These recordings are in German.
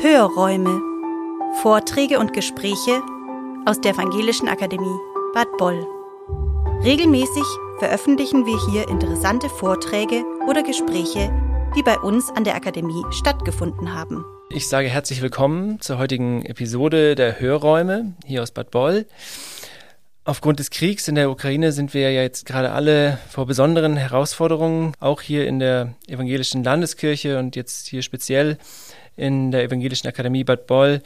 Hörräume. Vorträge und Gespräche aus der Evangelischen Akademie Bad Boll. Regelmäßig veröffentlichen wir hier interessante Vorträge oder Gespräche, die bei uns an der Akademie stattgefunden haben. Ich sage herzlich willkommen zur heutigen Episode der Hörräume hier aus Bad Boll. Aufgrund des Kriegs in der Ukraine sind wir ja jetzt gerade alle vor besonderen Herausforderungen, auch hier in der evangelischen Landeskirche und jetzt hier speziell in der Evangelischen Akademie Bad Boll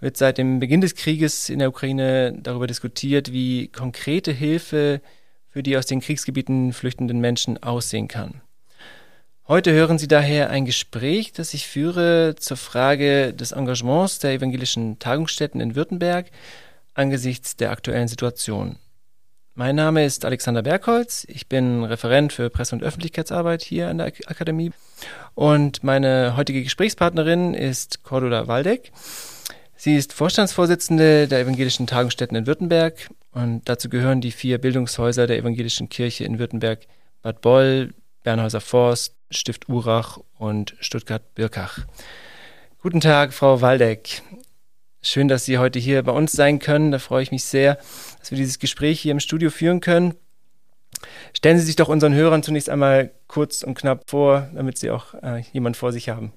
wird seit dem Beginn des Krieges in der Ukraine darüber diskutiert, wie konkrete Hilfe für die aus den Kriegsgebieten flüchtenden Menschen aussehen kann. Heute hören Sie daher ein Gespräch, das ich führe zur Frage des Engagements der evangelischen Tagungsstätten in Württemberg angesichts der aktuellen Situation. Mein Name ist Alexander Bergholz. Ich bin Referent für Presse- und Öffentlichkeitsarbeit hier an der Akademie. Und meine heutige Gesprächspartnerin ist Cordula Waldeck. Sie ist Vorstandsvorsitzende der Evangelischen Tagungsstätten in Württemberg und dazu gehören die vier Bildungshäuser der Evangelischen Kirche in Württemberg, Bad Boll, Bernhäuser Forst, Stift Urach und Stuttgart-Birkach. Guten Tag, Frau Waldeck. Schön, dass Sie heute hier bei uns sein können. Da freue ich mich sehr, dass wir dieses Gespräch hier im Studio führen können. Stellen Sie sich doch unseren Hörern zunächst einmal kurz und knapp vor, damit Sie auch äh, jemand vor sich haben.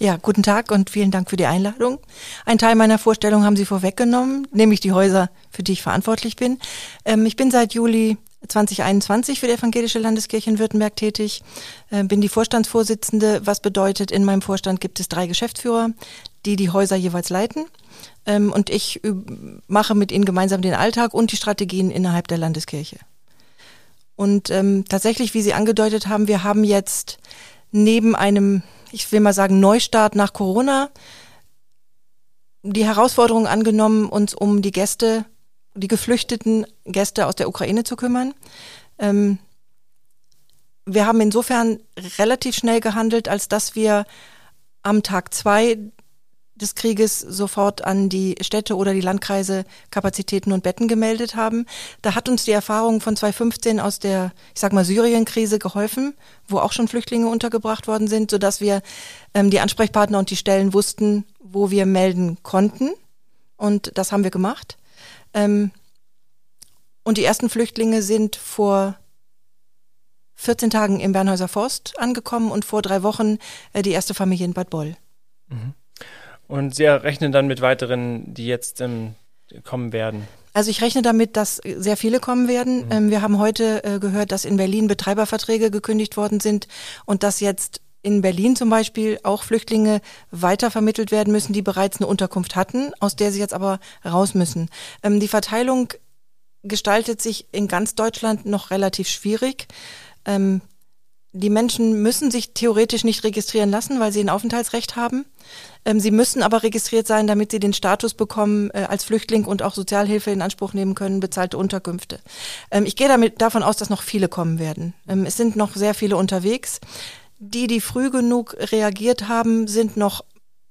Ja, guten Tag und vielen Dank für die Einladung. Ein Teil meiner Vorstellung haben Sie vorweggenommen, nämlich die Häuser, für die ich verantwortlich bin. Ähm, ich bin seit Juli 2021 für die Evangelische Landeskirche in Württemberg tätig, äh, bin die Vorstandsvorsitzende, was bedeutet, in meinem Vorstand gibt es drei Geschäftsführer, die die Häuser jeweils leiten. Ähm, und ich mache mit ihnen gemeinsam den Alltag und die Strategien innerhalb der Landeskirche. Und ähm, tatsächlich, wie Sie angedeutet haben, wir haben jetzt neben einem, ich will mal sagen, Neustart nach Corona die Herausforderung angenommen, uns um die Gäste, die geflüchteten Gäste aus der Ukraine zu kümmern. Ähm, wir haben insofern relativ schnell gehandelt, als dass wir am Tag zwei des Krieges sofort an die Städte oder die Landkreise Kapazitäten und Betten gemeldet haben. Da hat uns die Erfahrung von 2015 aus der, ich sag mal, Syrien-Krise geholfen, wo auch schon Flüchtlinge untergebracht worden sind, sodass wir ähm, die Ansprechpartner und die Stellen wussten, wo wir melden konnten. Und das haben wir gemacht. Ähm, und die ersten Flüchtlinge sind vor 14 Tagen im Bernhäuser Forst angekommen und vor drei Wochen äh, die erste Familie in Bad Boll. Mhm. Und Sie rechnen dann mit weiteren, die jetzt ähm, kommen werden? Also ich rechne damit, dass sehr viele kommen werden. Mhm. Ähm, wir haben heute äh, gehört, dass in Berlin Betreiberverträge gekündigt worden sind und dass jetzt in Berlin zum Beispiel auch Flüchtlinge weitervermittelt werden müssen, die bereits eine Unterkunft hatten, aus der sie jetzt aber raus müssen. Ähm, die Verteilung gestaltet sich in ganz Deutschland noch relativ schwierig. Ähm, die Menschen müssen sich theoretisch nicht registrieren lassen, weil sie ein Aufenthaltsrecht haben. Ähm, sie müssen aber registriert sein, damit sie den Status bekommen, äh, als Flüchtling und auch Sozialhilfe in Anspruch nehmen können, bezahlte Unterkünfte. Ähm, ich gehe damit davon aus, dass noch viele kommen werden. Ähm, es sind noch sehr viele unterwegs. Die, die früh genug reagiert haben, sind noch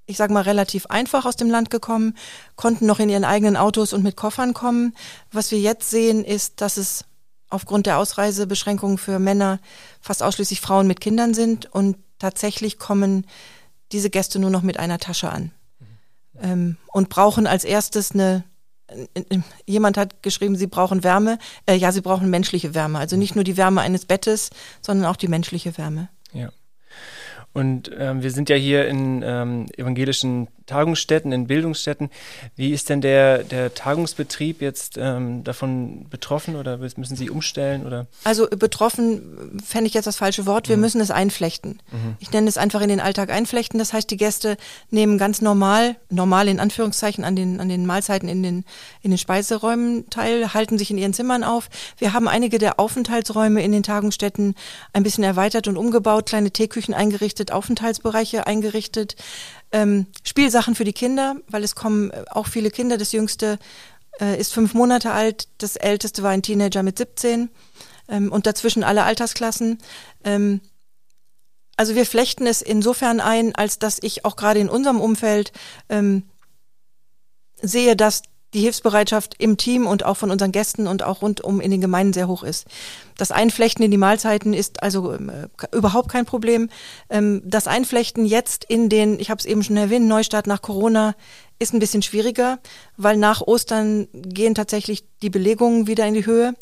ich sage mal, relativ einfach aus dem Land gekommen, konnten noch in ihren eigenen Autos und mit Koffern kommen. Was wir jetzt sehen, ist, dass es aufgrund der Ausreisebeschränkungen für Männer fast ausschließlich Frauen mit Kindern sind und tatsächlich kommen diese Gäste nur noch mit einer Tasche an mhm. ähm, und brauchen als erstes eine Jemand hat geschrieben, sie brauchen Wärme. Äh, ja, sie brauchen menschliche Wärme. Also nicht nur die Wärme eines Bettes, sondern auch die menschliche Wärme. Ja. Und ähm, wir sind ja hier in ähm, evangelischen Tagungsstätten, in Bildungsstätten. Wie ist denn der, der Tagungsbetrieb jetzt ähm, davon betroffen oder müssen Sie umstellen? Oder? Also betroffen fände ich jetzt das falsche Wort. Wir mhm. müssen es einflechten. Mhm. Ich nenne es einfach in den Alltag einflechten. Das heißt, die Gäste nehmen ganz normal, normal in Anführungszeichen, an den, an den Mahlzeiten in den, in den Speiseräumen teil, halten sich in ihren Zimmern auf. Wir haben einige der Aufenthaltsräume in den Tagungsstätten ein bisschen erweitert und umgebaut, kleine Teeküchen eingerichtet, Aufenthaltsbereiche eingerichtet ähm, Spielsachen für die Kinder, weil es kommen äh, auch viele Kinder. Das jüngste äh, ist fünf Monate alt, das älteste war ein Teenager mit 17 ähm, und dazwischen alle Altersklassen. Ähm, also wir flechten es insofern ein, als dass ich auch gerade in unserem Umfeld ähm, sehe, dass die Hilfsbereitschaft im Team und auch von unseren Gästen und auch rundum in den Gemeinden sehr hoch ist. Das Einflechten in die Mahlzeiten ist also äh, überhaupt kein Problem. Ähm, das Einflechten jetzt in den, ich habe es eben schon erwähnt, Neustart nach Corona ist ein bisschen schwieriger, weil nach Ostern gehen tatsächlich die Belegungen wieder in die Höhe.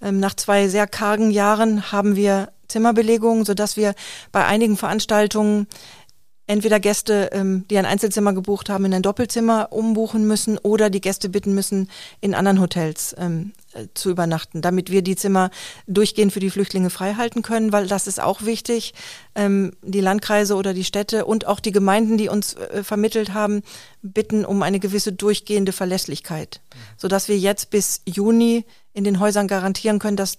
Ähm, nach zwei sehr kargen Jahren haben wir Zimmerbelegungen, sodass wir bei einigen Veranstaltungen entweder Gäste, ähm, die ein Einzelzimmer gebucht haben, in ein Doppelzimmer umbuchen müssen oder die Gäste bitten müssen, in anderen Hotels ähm, äh, zu übernachten, damit wir die Zimmer durchgehend für die Flüchtlinge freihalten können, weil das ist auch wichtig. Ähm, die Landkreise oder die Städte und auch die Gemeinden, die uns äh, vermittelt haben, bitten um eine gewisse durchgehende Verlässlichkeit, sodass wir jetzt bis Juni in den Häusern garantieren können, dass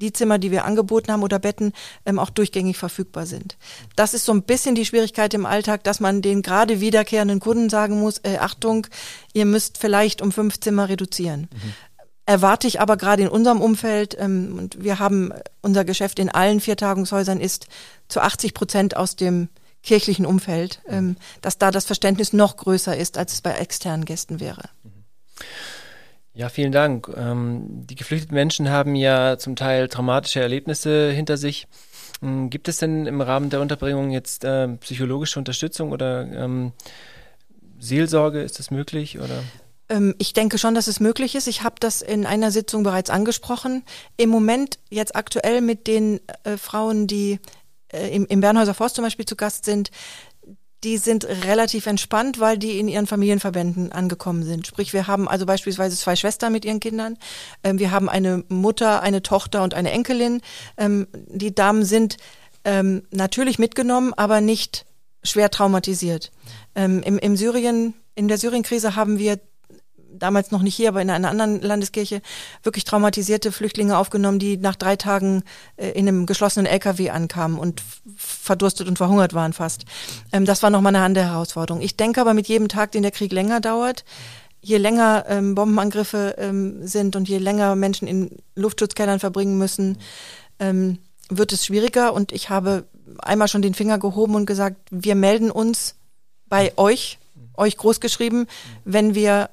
die Zimmer, die wir angeboten haben oder Betten, ähm, auch durchgängig verfügbar sind. Das ist so ein bisschen die Schwierigkeit im Alltag, dass man den gerade wiederkehrenden Kunden sagen muss, äh, Achtung, ihr müsst vielleicht um fünf Zimmer reduzieren. Mhm. Erwarte ich aber gerade in unserem Umfeld, ähm, und wir haben unser Geschäft in allen vier Tagungshäusern ist zu 80 Prozent aus dem kirchlichen Umfeld, ähm, dass da das Verständnis noch größer ist, als es bei externen Gästen wäre. Mhm. Ja, vielen Dank. Ähm, die geflüchteten Menschen haben ja zum Teil traumatische Erlebnisse hinter sich. Ähm, gibt es denn im Rahmen der Unterbringung jetzt äh, psychologische Unterstützung oder ähm, Seelsorge? Ist das möglich oder? Ähm, ich denke schon, dass es möglich ist. Ich habe das in einer Sitzung bereits angesprochen. Im Moment jetzt aktuell mit den äh, Frauen, die äh, im, im Bernhäuser Forst zum Beispiel zu Gast sind, die sind relativ entspannt, weil die in ihren Familienverbänden angekommen sind. Sprich, wir haben also beispielsweise zwei Schwestern mit ihren Kindern. Ähm, wir haben eine Mutter, eine Tochter und eine Enkelin. Ähm, die Damen sind ähm, natürlich mitgenommen, aber nicht schwer traumatisiert. Im, Im Syrien, in der Syrienkrise haben wir damals noch nicht hier, aber in einer anderen Landeskirche, wirklich traumatisierte Flüchtlinge aufgenommen, die nach drei Tagen äh, in einem geschlossenen LKW ankamen und verdurstet und verhungert waren fast. Ähm, das war nochmal eine andere Herausforderung. Ich denke aber mit jedem Tag, den der Krieg länger dauert, je länger ähm, Bombenangriffe ähm, sind und je länger Menschen in Luftschutzkellern verbringen müssen, ähm, wird es schwieriger. Und ich habe einmal schon den Finger gehoben und gesagt, wir melden uns bei euch, euch großgeschrieben, wenn wir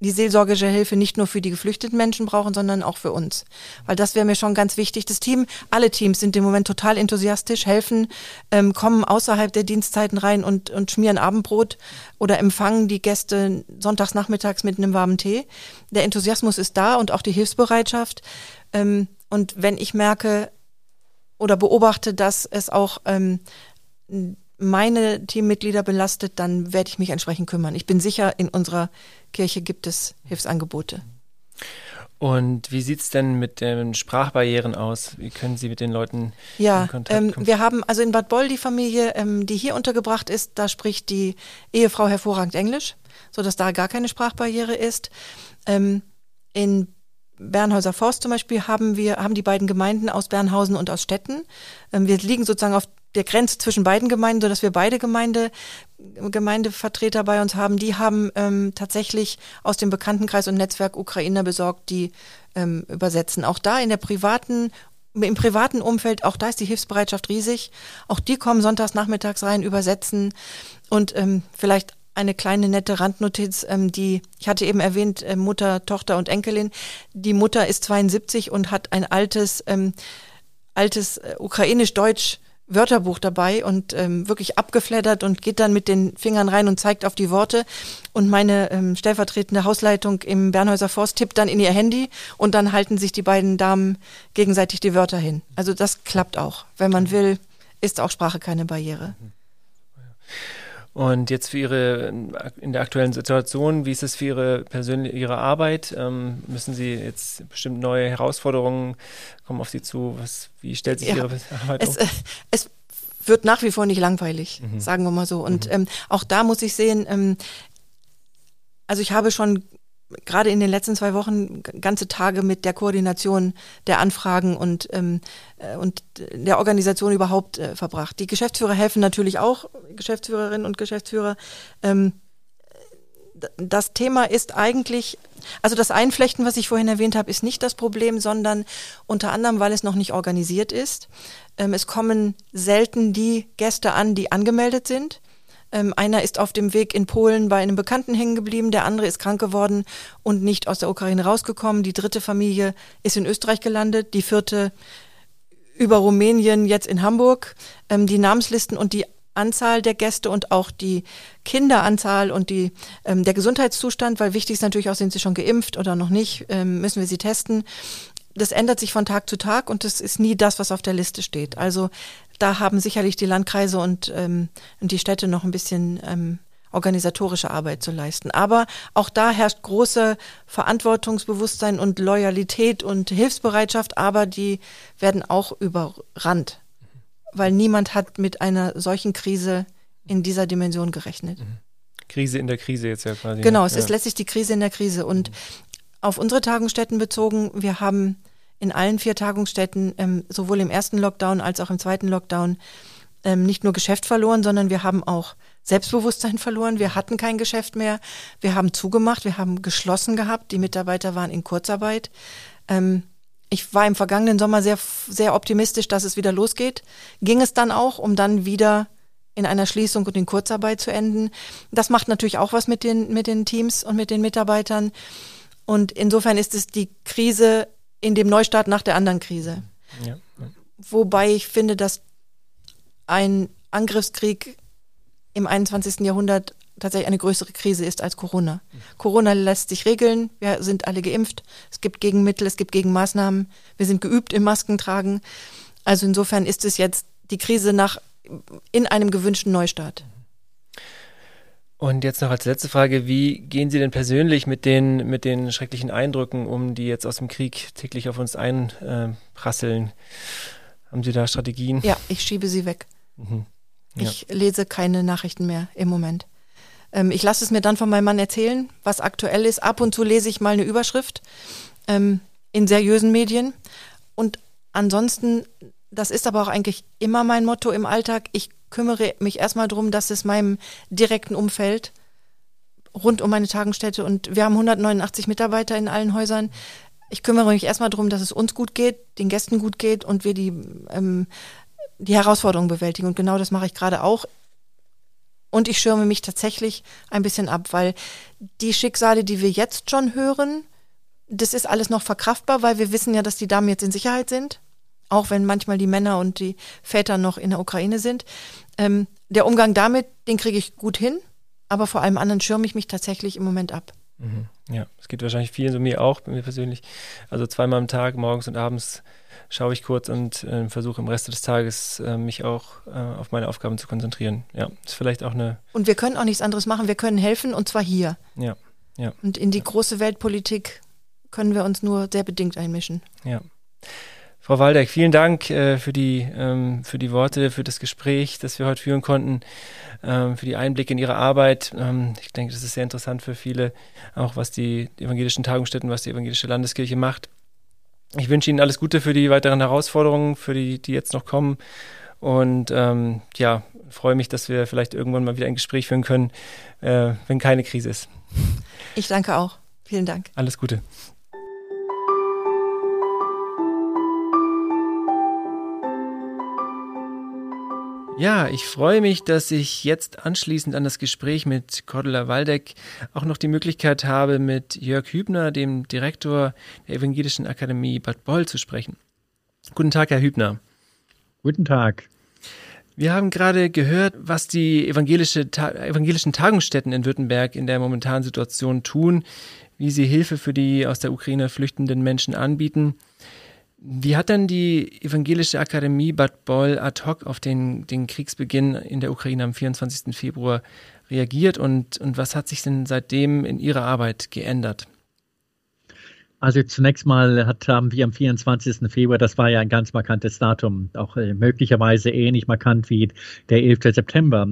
die seelsorgische Hilfe nicht nur für die geflüchteten Menschen brauchen, sondern auch für uns. Weil das wäre mir schon ganz wichtig. Das Team, alle Teams sind im Moment total enthusiastisch, helfen, ähm, kommen außerhalb der Dienstzeiten rein und, und schmieren Abendbrot oder empfangen die Gäste sonntags nachmittags mit einem warmen Tee. Der Enthusiasmus ist da und auch die Hilfsbereitschaft. Ähm, und wenn ich merke oder beobachte, dass es auch ähm, meine Teammitglieder belastet, dann werde ich mich entsprechend kümmern. Ich bin sicher, in unserer Kirche gibt es Hilfsangebote. Und wie sieht es denn mit den Sprachbarrieren aus? Wie können Sie mit den Leuten ja, in Kontakt ähm, kommen? wir haben also in Bad Boll die Familie, ähm, die hier untergebracht ist, da spricht die Ehefrau hervorragend Englisch, sodass da gar keine Sprachbarriere ist. Ähm, in Bernhäuser Forst zum Beispiel haben wir, haben die beiden Gemeinden aus Bernhausen und aus Stetten. Ähm, wir liegen sozusagen auf der Grenze zwischen beiden Gemeinden, so dass wir beide Gemeinde, Gemeindevertreter bei uns haben. Die haben ähm, tatsächlich aus dem Bekanntenkreis und Netzwerk Ukrainer besorgt, die ähm, übersetzen. Auch da in der privaten im privaten Umfeld, auch da ist die Hilfsbereitschaft riesig. Auch die kommen sonntags nachmittags rein, übersetzen und ähm, vielleicht eine kleine nette Randnotiz, ähm, die, ich hatte eben erwähnt, äh, Mutter, Tochter und Enkelin. Die Mutter ist 72 und hat ein altes, ähm, altes äh, ukrainisch-deutsch Wörterbuch dabei und ähm, wirklich abgeflattert und geht dann mit den Fingern rein und zeigt auf die Worte. Und meine ähm, stellvertretende Hausleitung im Bernhäuser Forst tippt dann in ihr Handy und dann halten sich die beiden Damen gegenseitig die Wörter hin. Also das klappt auch. Wenn man will, ist auch Sprache keine Barriere. Mhm. Und jetzt für Ihre, in der aktuellen Situation, wie ist es für Ihre persönliche, Ihre Arbeit? Ähm, müssen Sie jetzt bestimmt neue Herausforderungen kommen auf Sie zu? Was, wie stellt sich ja, Ihre Arbeit es, auf? Äh, es wird nach wie vor nicht langweilig, mhm. sagen wir mal so. Und mhm. ähm, auch da muss ich sehen, ähm, also ich habe schon gerade in den letzten zwei Wochen ganze Tage mit der Koordination der Anfragen und, ähm, äh, und der Organisation überhaupt äh, verbracht. Die Geschäftsführer helfen natürlich auch, Geschäftsführerinnen und Geschäftsführer. Ähm, das Thema ist eigentlich, also das Einflechten, was ich vorhin erwähnt habe, ist nicht das Problem, sondern unter anderem, weil es noch nicht organisiert ist. Ähm, es kommen selten die Gäste an, die angemeldet sind. Ähm, einer ist auf dem Weg in Polen bei einem Bekannten hängen geblieben, der andere ist krank geworden und nicht aus der Ukraine rausgekommen. Die dritte Familie ist in Österreich gelandet, die vierte über Rumänien jetzt in Hamburg. Ähm, die Namenslisten und die Anzahl der Gäste und auch die Kinderanzahl und die, ähm, der Gesundheitszustand, weil wichtig ist natürlich auch, sind sie schon geimpft oder noch nicht, ähm, müssen wir sie testen. Das ändert sich von Tag zu Tag und das ist nie das, was auf der Liste steht. Also da haben sicherlich die Landkreise und, ähm, und die Städte noch ein bisschen ähm, organisatorische Arbeit zu leisten. Aber auch da herrscht große Verantwortungsbewusstsein und Loyalität und Hilfsbereitschaft, aber die werden auch überrannt weil niemand hat mit einer solchen Krise in dieser Dimension gerechnet. Mhm. Krise in der Krise jetzt ja quasi. Genau, es ja. ist letztlich die Krise in der Krise. Und mhm. auf unsere Tagungsstätten bezogen, wir haben in allen vier Tagungsstätten, ähm, sowohl im ersten Lockdown als auch im zweiten Lockdown, ähm, nicht nur Geschäft verloren, sondern wir haben auch Selbstbewusstsein verloren. Wir hatten kein Geschäft mehr. Wir haben zugemacht. Wir haben geschlossen gehabt. Die Mitarbeiter waren in Kurzarbeit. Ähm, ich war im vergangenen Sommer sehr, sehr optimistisch, dass es wieder losgeht. Ging es dann auch, um dann wieder in einer Schließung und in Kurzarbeit zu enden. Das macht natürlich auch was mit den, mit den Teams und mit den Mitarbeitern. Und insofern ist es die Krise in dem Neustart nach der anderen Krise. Ja, ja. Wobei ich finde, dass ein Angriffskrieg im 21. Jahrhundert tatsächlich eine größere Krise ist als Corona. Corona lässt sich regeln, wir sind alle geimpft, es gibt Gegenmittel, es gibt Gegenmaßnahmen, wir sind geübt im Maskentragen. Also insofern ist es jetzt die Krise nach in einem gewünschten Neustart. Und jetzt noch als letzte Frage, wie gehen Sie denn persönlich mit den, mit den schrecklichen Eindrücken um, die jetzt aus dem Krieg täglich auf uns einprasseln? Haben Sie da Strategien? Ja, ich schiebe sie weg. Mhm. Ja. Ich lese keine Nachrichten mehr im Moment. Ähm, ich lasse es mir dann von meinem Mann erzählen, was aktuell ist. Ab und zu lese ich mal eine Überschrift ähm, in seriösen Medien. Und ansonsten, das ist aber auch eigentlich immer mein Motto im Alltag, ich kümmere mich erstmal darum, dass es meinem direkten Umfeld rund um meine Tagenstätte und wir haben 189 Mitarbeiter in allen Häusern. Ich kümmere mich erstmal darum, dass es uns gut geht, den Gästen gut geht und wir die, ähm, die Herausforderungen bewältigen. Und genau das mache ich gerade auch und ich schirme mich tatsächlich ein bisschen ab, weil die Schicksale, die wir jetzt schon hören, das ist alles noch verkraftbar, weil wir wissen ja, dass die Damen jetzt in Sicherheit sind, auch wenn manchmal die Männer und die Väter noch in der Ukraine sind. Ähm, der Umgang damit, den kriege ich gut hin, aber vor allem anderen schirme ich mich tatsächlich im Moment ab. Mhm. Ja, es geht wahrscheinlich vielen, so mir auch, bei mir persönlich. Also zweimal am Tag, morgens und abends schaue ich kurz und äh, versuche im Rest des Tages äh, mich auch äh, auf meine Aufgaben zu konzentrieren. Ja, ist vielleicht auch eine. Und wir können auch nichts anderes machen. Wir können helfen und zwar hier. Ja, ja. Und in die große Weltpolitik können wir uns nur sehr bedingt einmischen. Ja. Frau Waldeck, vielen Dank äh, für, die, ähm, für die Worte, für das Gespräch, das wir heute führen konnten, ähm, für die Einblicke in Ihre Arbeit. Ähm, ich denke, das ist sehr interessant für viele, auch was die evangelischen Tagungsstätten, was die evangelische Landeskirche macht. Ich wünsche Ihnen alles Gute für die weiteren Herausforderungen, für die, die jetzt noch kommen. Und ähm, ja, freue mich, dass wir vielleicht irgendwann mal wieder ein Gespräch führen können, äh, wenn keine Krise ist. Ich danke auch. Vielen Dank. Alles Gute. Ja, ich freue mich, dass ich jetzt anschließend an das Gespräch mit Cordula Waldeck auch noch die Möglichkeit habe, mit Jörg Hübner, dem Direktor der Evangelischen Akademie Bad Boll, zu sprechen. Guten Tag, Herr Hübner. Guten Tag. Wir haben gerade gehört, was die evangelische, evangelischen Tagungsstätten in Württemberg in der momentanen Situation tun, wie sie Hilfe für die aus der Ukraine flüchtenden Menschen anbieten. Wie hat denn die Evangelische Akademie Bad Boll ad hoc auf den, den Kriegsbeginn in der Ukraine am 24. Februar reagiert und, und was hat sich denn seitdem in Ihrer Arbeit geändert? Also zunächst mal hat, haben wir am 24. Februar, das war ja ein ganz markantes Datum, auch äh, möglicherweise ähnlich markant wie der 11. September,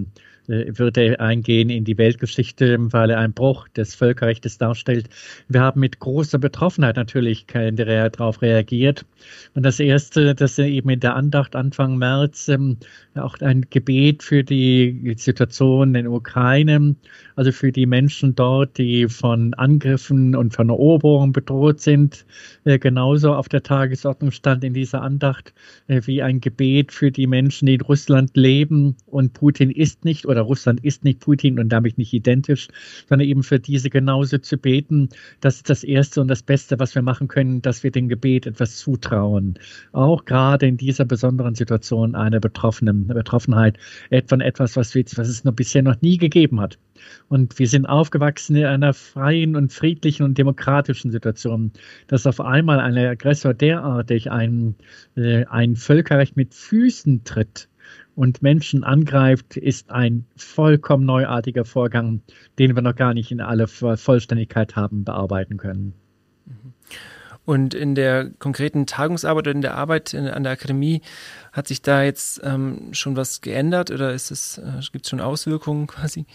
äh, wird er eingehen in die Weltgeschichte, weil er einen Bruch des Völkerrechts darstellt. Wir haben mit großer Betroffenheit natürlich darauf reagiert. Und das Erste, dass er eben in der Andacht Anfang März ähm, auch ein Gebet für die Situation in Ukraine, also für die Menschen dort, die von Angriffen und von Eroberungen bedroht sind, äh, genauso auf der Tagesordnung stand in dieser Andacht äh, wie ein Gebet für die Menschen, die in Russland leben und Putin ist nicht oder oder Russland ist nicht Putin und damit nicht identisch, sondern eben für diese genauso zu beten. Das ist das Erste und das Beste, was wir machen können, dass wir dem Gebet etwas zutrauen. Auch gerade in dieser besonderen Situation einer Betroffenen, Betroffenheit, von etwas, was, wir, was es noch bisher noch nie gegeben hat. Und wir sind aufgewachsen in einer freien und friedlichen und demokratischen Situation, dass auf einmal ein Aggressor derartig ein, äh, ein Völkerrecht mit Füßen tritt und Menschen angreift, ist ein vollkommen neuartiger Vorgang, den wir noch gar nicht in aller Vollständigkeit haben bearbeiten können. Und in der konkreten Tagungsarbeit oder in der Arbeit in, an der Akademie hat sich da jetzt ähm, schon was geändert oder ist es, äh, gibt es schon Auswirkungen quasi?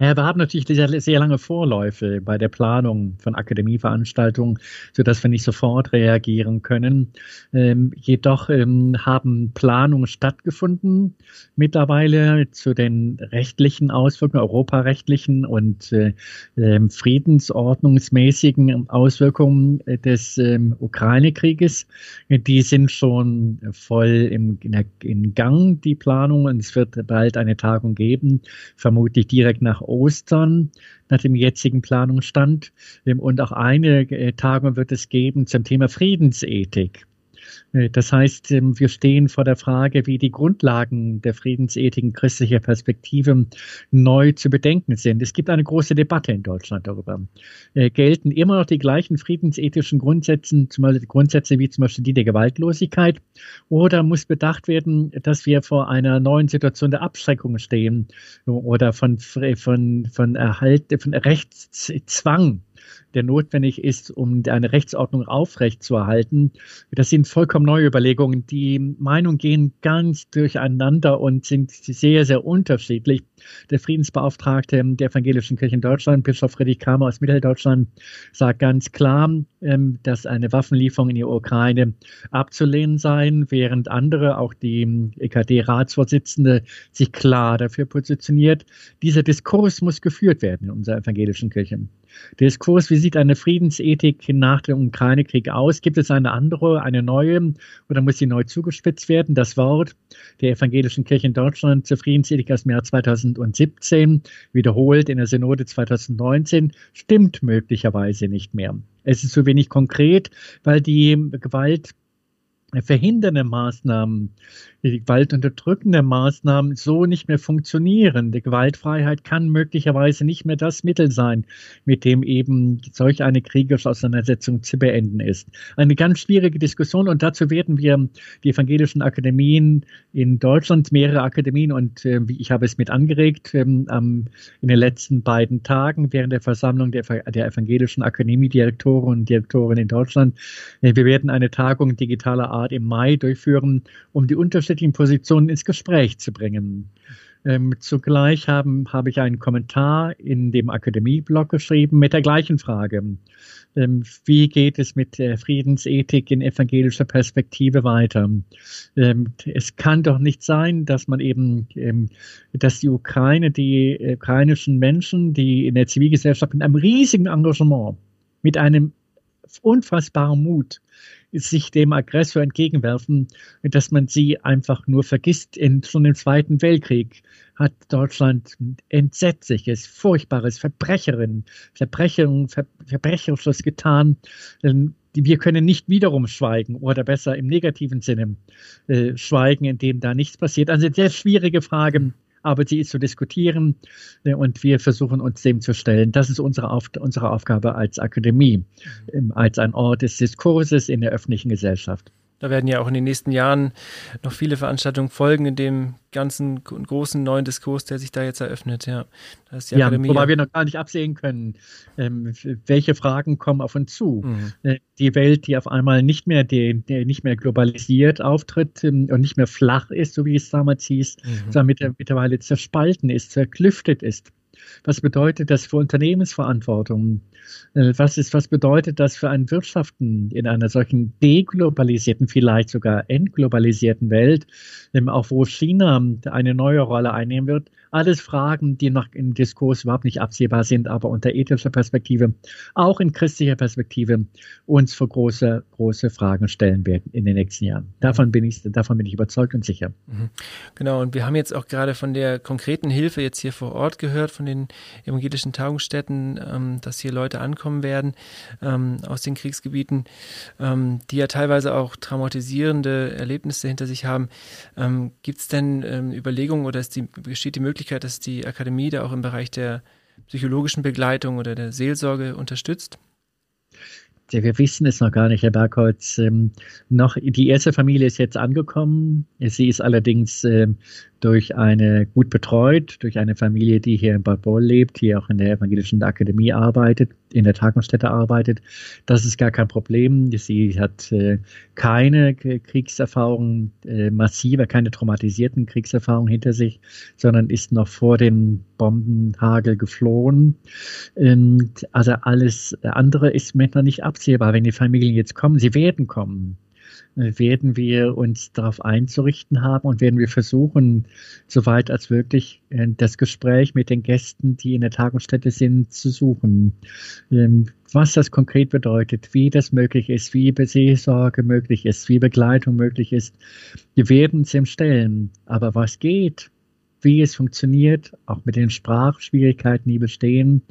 Ja, wir haben natürlich sehr, sehr lange Vorläufe bei der Planung von Akademieveranstaltungen, sodass wir nicht sofort reagieren können. Ähm, jedoch ähm, haben Planungen stattgefunden mittlerweile zu den rechtlichen Auswirkungen, europarechtlichen und äh, äh, friedensordnungsmäßigen Auswirkungen des äh, Ukraine-Krieges. Die sind schon voll im, in, der, in Gang, die Planung, und es wird bald eine Tagung geben, vermutlich direkt nach Ostern nach dem jetzigen Planungsstand. Und auch eine äh, Tagung wird es geben zum Thema Friedensethik. Äh, das heißt, ähm, wir stehen vor der Frage, wie die Grundlagen der Friedensethik in christlicher Perspektive neu zu bedenken sind. Es gibt eine große Debatte in Deutschland darüber. Äh, gelten immer noch die gleichen friedensethischen Grundsätze, Grundsätze wie zum Beispiel die der Gewaltlosigkeit? Oder muss bedacht werden, dass wir vor einer neuen Situation der Abschreckung stehen oder von, von, von Erhalt, von Rechtszwang? Der notwendig ist, um eine Rechtsordnung aufrechtzuerhalten. Das sind vollkommen neue Überlegungen. Die Meinungen gehen ganz durcheinander und sind sehr, sehr unterschiedlich. Der Friedensbeauftragte der Evangelischen Kirche in Deutschland, Bischof Friedrich Kramer aus Mitteldeutschland, sagt ganz klar, ähm, dass eine Waffenlieferung in die Ukraine abzulehnen sei, während andere, auch die EKD-Ratsvorsitzende, sich klar dafür positioniert. Dieser Diskurs muss geführt werden in unserer evangelischen Kirche. Diskurs, wie sieht eine Friedensethik nach dem Ukraine-Krieg aus? Gibt es eine andere, eine neue oder muss sie neu zugespitzt werden? Das Wort der evangelischen Kirche in Deutschland zur Friedensethik aus dem Jahr 2017, wiederholt in der Synode 2019, stimmt möglicherweise nicht mehr. Es ist zu wenig konkret, weil die Gewalt verhindernde Maßnahmen die gewaltunterdrückende Maßnahmen so nicht mehr funktionieren. Die Gewaltfreiheit kann möglicherweise nicht mehr das Mittel sein, mit dem eben solch eine kriegerische Auseinandersetzung zu beenden ist. Eine ganz schwierige Diskussion und dazu werden wir die evangelischen Akademien in Deutschland, mehrere Akademien und äh, ich habe es mit angeregt ähm, in den letzten beiden Tagen während der Versammlung der, der evangelischen Akademiedirektoren und Direktoren in Deutschland. Äh, wir werden eine Tagung digitaler Art im Mai durchführen, um die unterschiedlichen Positionen ins Gespräch zu bringen. Ähm, zugleich haben, habe ich einen Kommentar in dem Akademieblog geschrieben mit der gleichen Frage. Ähm, wie geht es mit der Friedensethik in evangelischer Perspektive weiter? Ähm, es kann doch nicht sein, dass man eben, ähm, dass die Ukraine, die ukrainischen Menschen, die in der Zivilgesellschaft mit einem riesigen Engagement, mit einem unfassbaren Mut sich dem Aggressor entgegenwerfen, dass man sie einfach nur vergisst. In, schon im Zweiten Weltkrieg hat Deutschland entsetzliches, furchtbares Verbrecherin, Verbrechen, Ver, Verbrecherisches getan. Wir können nicht wiederum schweigen oder besser im negativen Sinne äh, schweigen, indem da nichts passiert. Also sehr schwierige Frage aber sie ist zu diskutieren äh, und wir versuchen uns dem zu stellen. Das ist unsere, Auf unsere Aufgabe als Akademie, mhm. als ein Ort des Diskurses in der öffentlichen Gesellschaft. Da werden ja auch in den nächsten Jahren noch viele Veranstaltungen folgen in dem ganzen großen neuen Diskurs, der sich da jetzt eröffnet. Ja, ja wobei wir noch gar nicht absehen können, ähm, welche Fragen kommen auf uns zu. Mhm. Äh, die Welt, die auf einmal nicht mehr, die, die nicht mehr globalisiert auftritt ähm, und nicht mehr flach ist, so wie es damals hieß, mhm. sondern mittlerweile zerspalten ist, zerklüftet ist Was bedeutet das für Unternehmensverantwortung? Äh, was ist, was bedeutet das für ein Wirtschaften in einer solchen deglobalisierten, vielleicht sogar entglobalisierten Welt, ähm, auch wo China eine neue Rolle einnehmen wird? Alles Fragen, die noch im Diskurs überhaupt nicht absehbar sind, aber unter ethischer Perspektive, auch in christlicher Perspektive, uns vor große, große Fragen stellen werden in den nächsten Jahren. Davon bin ich, davon bin ich überzeugt und sicher. Mhm. Genau. Und wir haben jetzt auch gerade von der konkreten Hilfe jetzt hier vor Ort gehört, von den evangelischen Tagungsstätten, ähm, dass hier Leute ankommen werden ähm, aus den Kriegsgebieten, ähm, die ja teilweise auch traumatisierende Erlebnisse hinter sich haben. Gibt es denn Überlegungen oder die, besteht die Möglichkeit, dass die Akademie da auch im Bereich der psychologischen Begleitung oder der Seelsorge unterstützt? wir wissen es noch gar nicht, Herr Bergholz. Ähm, noch, die erste Familie ist jetzt angekommen. Sie ist allerdings ähm, durch eine gut betreut, durch eine Familie, die hier in Bad Boll lebt, die auch in der Evangelischen Akademie arbeitet, in der Tagungsstätte arbeitet. Das ist gar kein Problem. Sie hat äh, keine Kriegserfahrungen, äh, massive, keine traumatisierten Kriegserfahrungen hinter sich, sondern ist noch vor dem Bombenhagel geflohen. Und also alles andere ist noch nicht absehbar, wenn die Familien jetzt kommen. Sie werden kommen werden wir uns darauf einzurichten haben und werden wir versuchen, soweit als wirklich äh, das Gespräch mit den Gästen, die in der Tagungsstätte sind, zu suchen. Ähm, was das konkret bedeutet, wie das möglich ist, wie Seelsorge möglich ist, wie Begleitung möglich ist. Wir werden es ihm stellen. Aber was geht, wie es funktioniert, auch mit den Sprachschwierigkeiten, die bestehen,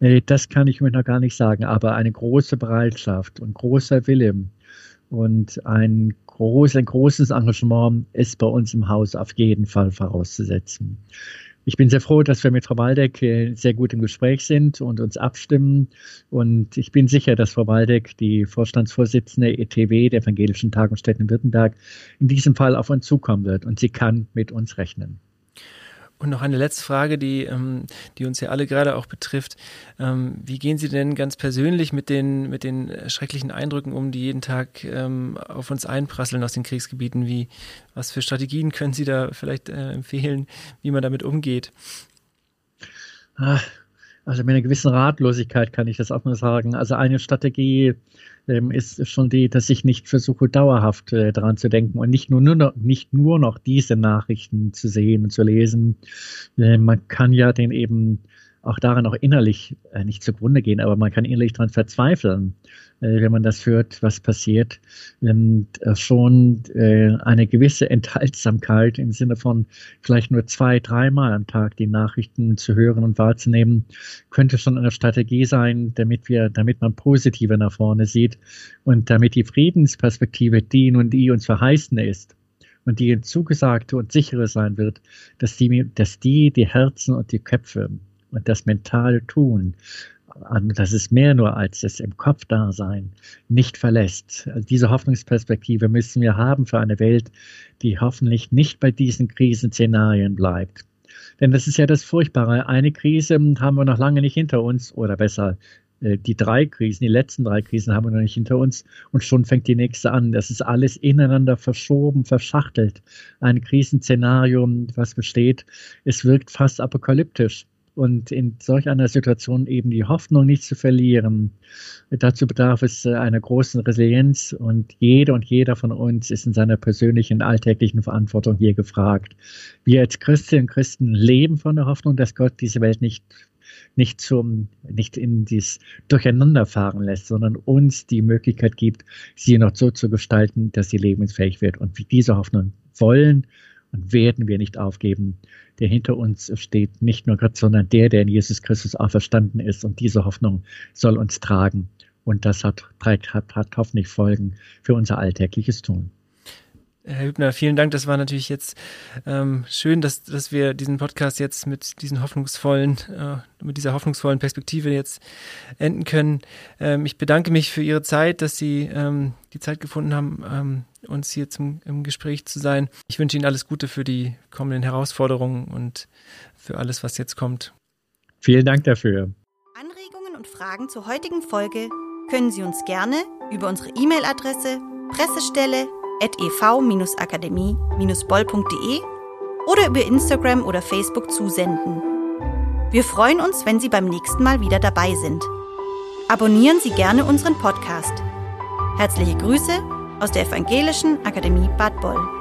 äh, das kann ich mir noch gar nicht sagen. Aber eine große Bereitschaft und großer Wille, und ein, groß, ein großes Engagement ist bei uns im Haus auf jeden Fall vorauszusetzen. Ich bin sehr froh, dass wir mit Frau Waldeck äh, sehr gut im Gespräch sind und uns abstimmen. Und ich bin sicher, dass Frau Waldeck, die Vorstandsvorsitzende ETW der Evangelischen Tagungsstätten in Württemberg, in diesem Fall auf uns zukommen wird. Und sie kann mit uns rechnen. Und noch eine letzte Frage, die, ähm, die uns ja alle gerade auch betrifft. Ähm, wie gehen Sie denn ganz persönlich mit den, mit den schrecklichen Eindrücken um, die jeden Tag ähm, auf uns einprasseln aus den Kriegsgebieten? Wie, was für Strategien können Sie da vielleicht äh, empfehlen, wie man damit umgeht? Ach, also mit einer gewissen Ratlosigkeit kann ich das auch nur sagen. Also eine Strategie ähm, ist schon die, dass ich nicht versuche, dauerhaft äh, daran zu denken und nicht nur, nur noch, nicht nur noch diese Nachrichten zu sehen und zu lesen. Äh, man kann ja den eben auch daran auch innerlich äh, nicht zugrunde gehen, aber man kann innerlich daran verzweifeln, äh, wenn man das hört, was passiert. Und äh, schon äh, eine gewisse Enthaltsamkeit im Sinne von vielleicht nur zwei, dreimal am Tag die Nachrichten zu hören und wahrzunehmen, könnte schon eine Strategie sein, damit wir, damit man positiver nach vorne sieht und damit die Friedensperspektive die nun die uns verheißene ist und die zugesagte und sichere sein wird, dass die, dass die die Herzen und die Köpfe und das mentale Tun, das ist mehr nur als das im Kopf Dasein, nicht verlässt. Also diese Hoffnungsperspektive müssen wir haben für eine Welt, die hoffentlich nicht bei diesen Krisenszenarien bleibt. Denn das ist ja das Furchtbare. Eine Krise haben wir noch lange nicht hinter uns, oder besser, äh, die drei Krisen, die letzten drei Krisen haben wir noch nicht hinter uns und schon fängt die nächste an. Das ist alles ineinander verschoben, verschachtelt. Ein Krisenszenario, was besteht, es wirkt fast apokalyptisch und in solch einer Situation eben die Hoffnung nicht zu verlieren. Dazu bedarf es äh, einer großen Resilienz und jede und jeder von uns ist in seiner persönlichen alltäglichen Verantwortung hier gefragt. Wir als Christinnen und Christen leben von der Hoffnung, dass Gott diese Welt nicht nicht zum, nicht in dies Durcheinanderfahren lässt, sondern uns die Möglichkeit gibt, sie noch so zu gestalten, dass sie lebensfähig wird. Und diese Hoffnung wollen und werden wir nicht aufgeben. Der hinter uns steht nicht nur Gott, sondern der, der in Jesus Christus auferstanden ist. Und diese Hoffnung soll uns tragen. Und das hat, hat, hat hoffentlich Folgen für unser alltägliches Tun. Herr Hübner, vielen Dank. Das war natürlich jetzt ähm, schön, dass, dass wir diesen Podcast jetzt mit diesen hoffnungsvollen, äh, mit dieser hoffnungsvollen Perspektive jetzt enden können. Ähm, ich bedanke mich für Ihre Zeit, dass Sie ähm, die Zeit gefunden haben, ähm, uns hier zum im Gespräch zu sein. Ich wünsche Ihnen alles Gute für die kommenden Herausforderungen und für alles, was jetzt kommt. Vielen Dank dafür. Anregungen und Fragen zur heutigen Folge können Sie uns gerne über unsere E-Mail-Adresse Pressestelle ev-akademie-boll.de oder über Instagram oder Facebook zusenden. Wir freuen uns, wenn Sie beim nächsten Mal wieder dabei sind. Abonnieren Sie gerne unseren Podcast. Herzliche Grüße aus der Evangelischen Akademie Bad Boll.